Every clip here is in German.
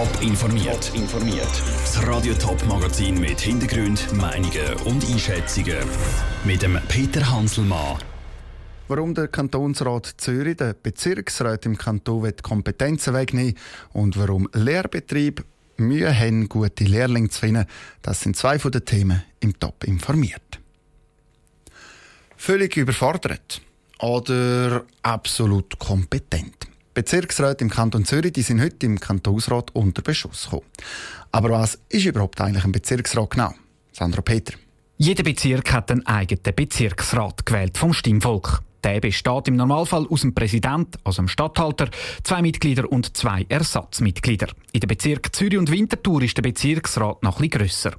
Top informiert. informiert. Das Radio Top Magazin mit Hintergrund, Meinungen und Einschätzungen mit dem Peter Hanselmann. Warum der Kantonsrat Zürich den Bezirksrat im Kanton Kompetenzen wegnehmen und warum Lehrbetrieb Mühe haben, gute Lehrlinge zu finden, das sind zwei von den Themen im Top informiert. Völlig überfordert oder absolut kompetent. Bezirksräte im Kanton Zürich die sind heute im Kantonsrat unter Beschuss gekommen. Aber was ist überhaupt eigentlich ein Bezirksrat genau? Sandra Peter. Jeder Bezirk hat einen eigenen Bezirksrat gewählt vom Stimmvolk. Der besteht im Normalfall aus dem Präsident, also dem Stadthalter, zwei Mitglieder und zwei Ersatzmitglieder. In den Bezirken Zürich und Winterthur ist der Bezirksrat noch etwas grösser.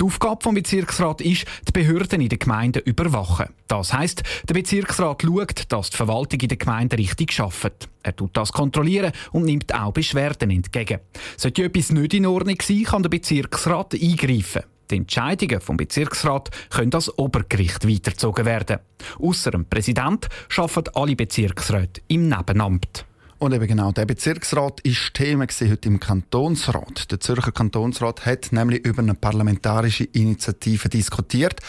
Die Aufgabe des Bezirksrats ist, die Behörden in den Gemeinden überwachen. Das heisst, der Bezirksrat schaut, dass die Verwaltung in den Gemeinden richtig arbeitet. Er tut das kontrollieren und nimmt auch Beschwerden entgegen. Sollte etwas nicht in Ordnung sein, kann der Bezirksrat eingreifen. Die Entscheidungen vom Bezirksrat können das Obergericht weitergezogen werden. Außer dem Präsident arbeiten alle Bezirksräte im Nebenamt. Und eben genau der Bezirksrat ist Thema heute im Kantonsrat. Der Zürcher Kantonsrat hat nämlich über eine parlamentarische Initiative diskutiert,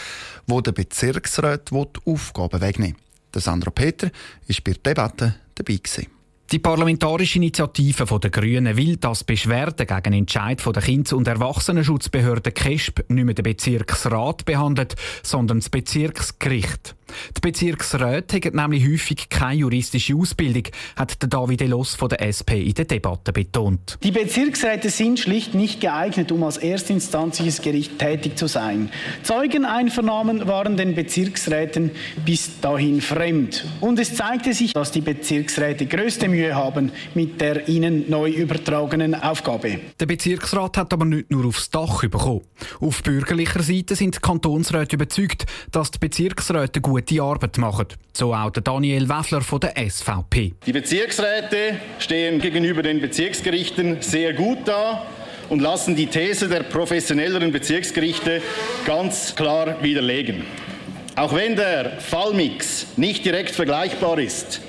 wo der Bezirksrat Aufgaben wegnehmen will. Sandro Peter ist bei der Debatte dabei gewesen. Die parlamentarische Initiative der Grünen will, dass Beschwerden gegen Entscheid der Kindes- und Erwachsenenschutzbehörde KESP nicht mehr den Bezirksrat behandelt, sondern das Bezirksgericht. Die Bezirksräte haben nämlich häufig keine juristische Ausbildung, hat David Elos von der SP in der Debatte betont. Die Bezirksräte sind schlicht nicht geeignet, um als erstinstanzliches Gericht tätig zu sein. Zeugeneinvernahmen waren den Bezirksräten bis dahin fremd. Und es zeigte sich, dass die Bezirksräte größte Mühe haben mit der ihnen neu übertragenen Aufgabe. Der Bezirksrat hat aber nicht nur aufs Dach bekommen. Auf bürgerlicher Seite sind die Kantonsräte überzeugt, dass die Bezirksräte gut gute Arbeit machen. So auch der Daniel Weffler von der SVP. Die Bezirksräte stehen gegenüber den Bezirksgerichten sehr gut da und lassen die These der professionelleren Bezirksgerichte ganz klar widerlegen. Auch wenn der Fallmix nicht direkt vergleichbar ist,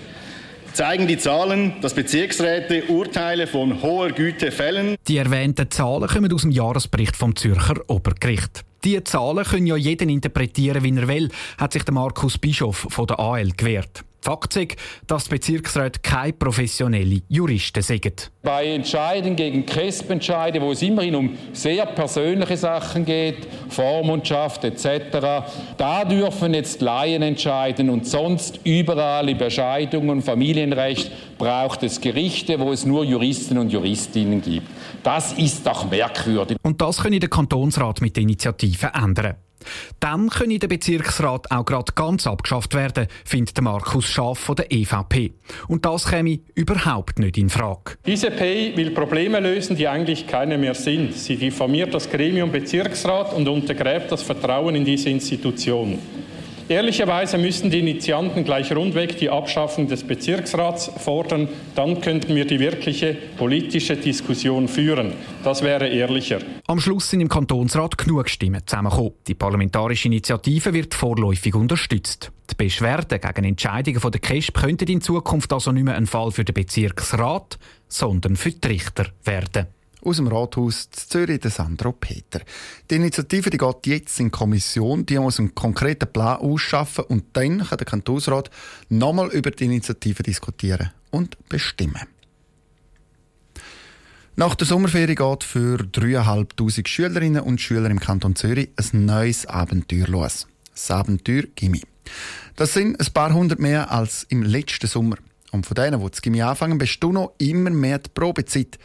zeigen die Zahlen, dass Bezirksräte Urteile von hoher Güte fällen. Die erwähnten Zahlen kommen aus dem Jahresbericht vom Zürcher Obergericht. Die Zahlen können ja jeden interpretieren, wie er will, hat sich der Markus Bischof von der AL gewehrt. Fakt ist, dass die Bezirksräte keine professionellen Juristen sind. Bei Entscheiden gegen CRESP-Entscheide, wo es immerhin um sehr persönliche Sachen geht, Vormundschaft etc., da dürfen jetzt Laien entscheiden und sonst überall in Bescheidungen und Familienrecht braucht es Gerichte, wo es nur Juristen und Juristinnen gibt. Das ist doch merkwürdig. Und das können der Kantonsrat mit der Initiative ändern. Dann könne der Bezirksrat auch gerade ganz abgeschafft werden, findet Markus Schaaf von der EVP. Und das käme überhaupt nicht in Frage. Diese Pay will Probleme lösen, die eigentlich keine mehr sind. Sie diffamiert das Gremium Bezirksrat und untergräbt das Vertrauen in diese Institution. Ehrlicherweise müssten die Initianten gleich rundweg die Abschaffung des Bezirksrats fordern. Dann könnten wir die wirkliche politische Diskussion führen. Das wäre ehrlicher. Am Schluss sind im Kantonsrat genug Stimmen zusammengekommen. Die parlamentarische Initiative wird vorläufig unterstützt. Die Beschwerden gegen Entscheidungen der KESP könnten in Zukunft also nicht mehr ein Fall für den Bezirksrat, sondern für die Richter werden. Aus dem Rathaus Zürich, der Sandro Peter. Die Initiative die geht jetzt in Kommission. Die muss einen konkreten Plan ausschaffen und dann kann der Kantonsrat nochmal über die Initiative diskutieren und bestimmen. Nach der Sommerferie geht für 3'500 Schülerinnen und Schüler im Kanton Zürich ein neues Abenteuer los. Das Abenteuer Gimmi. Das sind ein paar hundert mehr als im letzten Sommer. Und von denen, die das Gimmi anfangen, bestimmt noch immer mehr die Probezeit.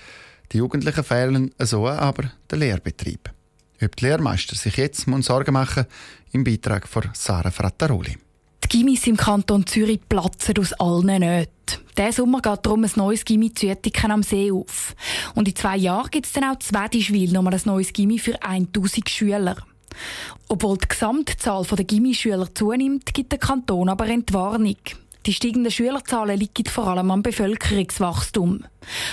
Die Jugendlichen fehlen so aber der Lehrbetrieb. Ob die Lehrmeister sich jetzt Sorgen machen im Beitrag von Sarah Frattaroli. Die Gimmis im Kanton Zürich platzen aus allen Nöten. Diesen Sommer geht darum ein neues Gimmi zu Ettiken am See auf. Und in zwei Jahren gibt es dann auch zu Wedischwil nochmal ein neues Gimmi für 1000 Schüler. Obwohl die Gesamtzahl der Gimmischüler zunimmt, gibt der Kanton aber Entwarnung. Die steigenden Schülerzahlen liegen vor allem am Bevölkerungswachstum.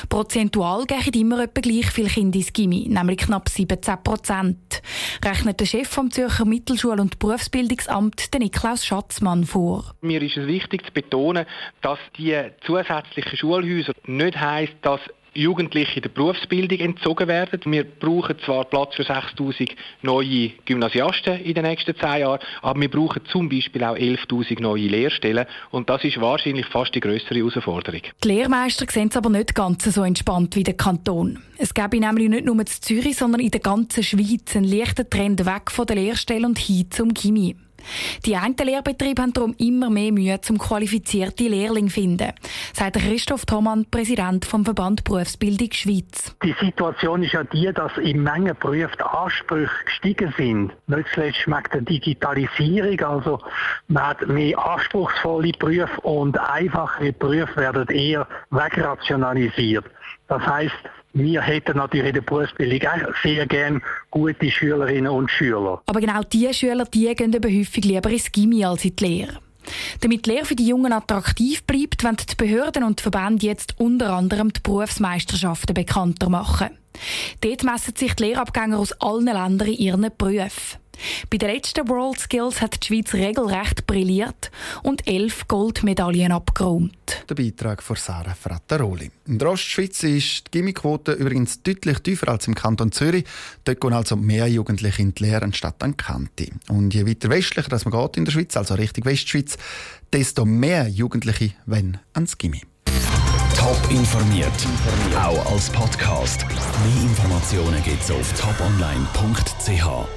Prozentual gehen immer etwa gleich viele Kinder ins Gimmi, nämlich knapp 17 Prozent, rechnet der Chef vom Zürcher Mittelschul- und Berufsbildungsamt, Niklaus Schatzmann, vor. Mir ist es wichtig zu betonen, dass die zusätzlichen Schulhäuser nicht heisst, dass Jugendliche in der Berufsbildung entzogen werden. Wir brauchen zwar Platz für 6000 neue Gymnasiasten in den nächsten zehn Jahren, aber wir brauchen zum Beispiel auch 11.000 neue Lehrstellen und das ist wahrscheinlich fast die größere Herausforderung. Die Lehrmeister sehen es aber nicht ganz so entspannt wie der Kanton. Es gäbe nämlich nicht nur in Zürich, sondern in der ganzen Schweiz einen leichten Trend weg von der Lehrstelle und hin zum Chemie. Die einen Lehrbetriebe haben darum immer mehr Mühe, zum qualifizierte Lehrling zu finden, sagt Christoph Thomann, Präsident vom Verband Berufsbildung Schweiz. Die Situation ist ja die, dass in Mengen Berufen die Ansprüche gestiegen sind. Nicht zuletzt schmeckt der Digitalisierung, also man hat mehr anspruchsvolle Berufe und einfachere Berufe werden eher wegrationalisiert. Das heißt, wir hätten natürlich in der Berufsbildung auch sehr gerne gute Schülerinnen und Schüler. Aber genau diese Schüler die gehen eben häufig lieber ins Gimmi als in die Lehre. Damit die Lehre für die Jungen attraktiv bleibt, wollen die Behörden und die Verbände jetzt unter anderem die Berufsmeisterschaften bekannter machen. Dort messen sich die Lehrabgänger aus allen Ländern in ihren Berufen. Bei den letzten World Skills hat die Schweiz regelrecht brilliert und elf Goldmedaillen abgeräumt. Der Beitrag von Sarah Frattaroli. In der Ostschweiz ist die Gimmiquote übrigens deutlich tiefer als im Kanton Zürich. Dort gehen also mehr Jugendliche in die Lehre anstatt an Kante. Und je weiter westlicher das man geht in der Schweiz, also Richtung Westschweiz, desto mehr Jugendliche wollen ans Gimmi. Top informiert, auch als Podcast. Mehr Informationen gibt es auf toponline.ch.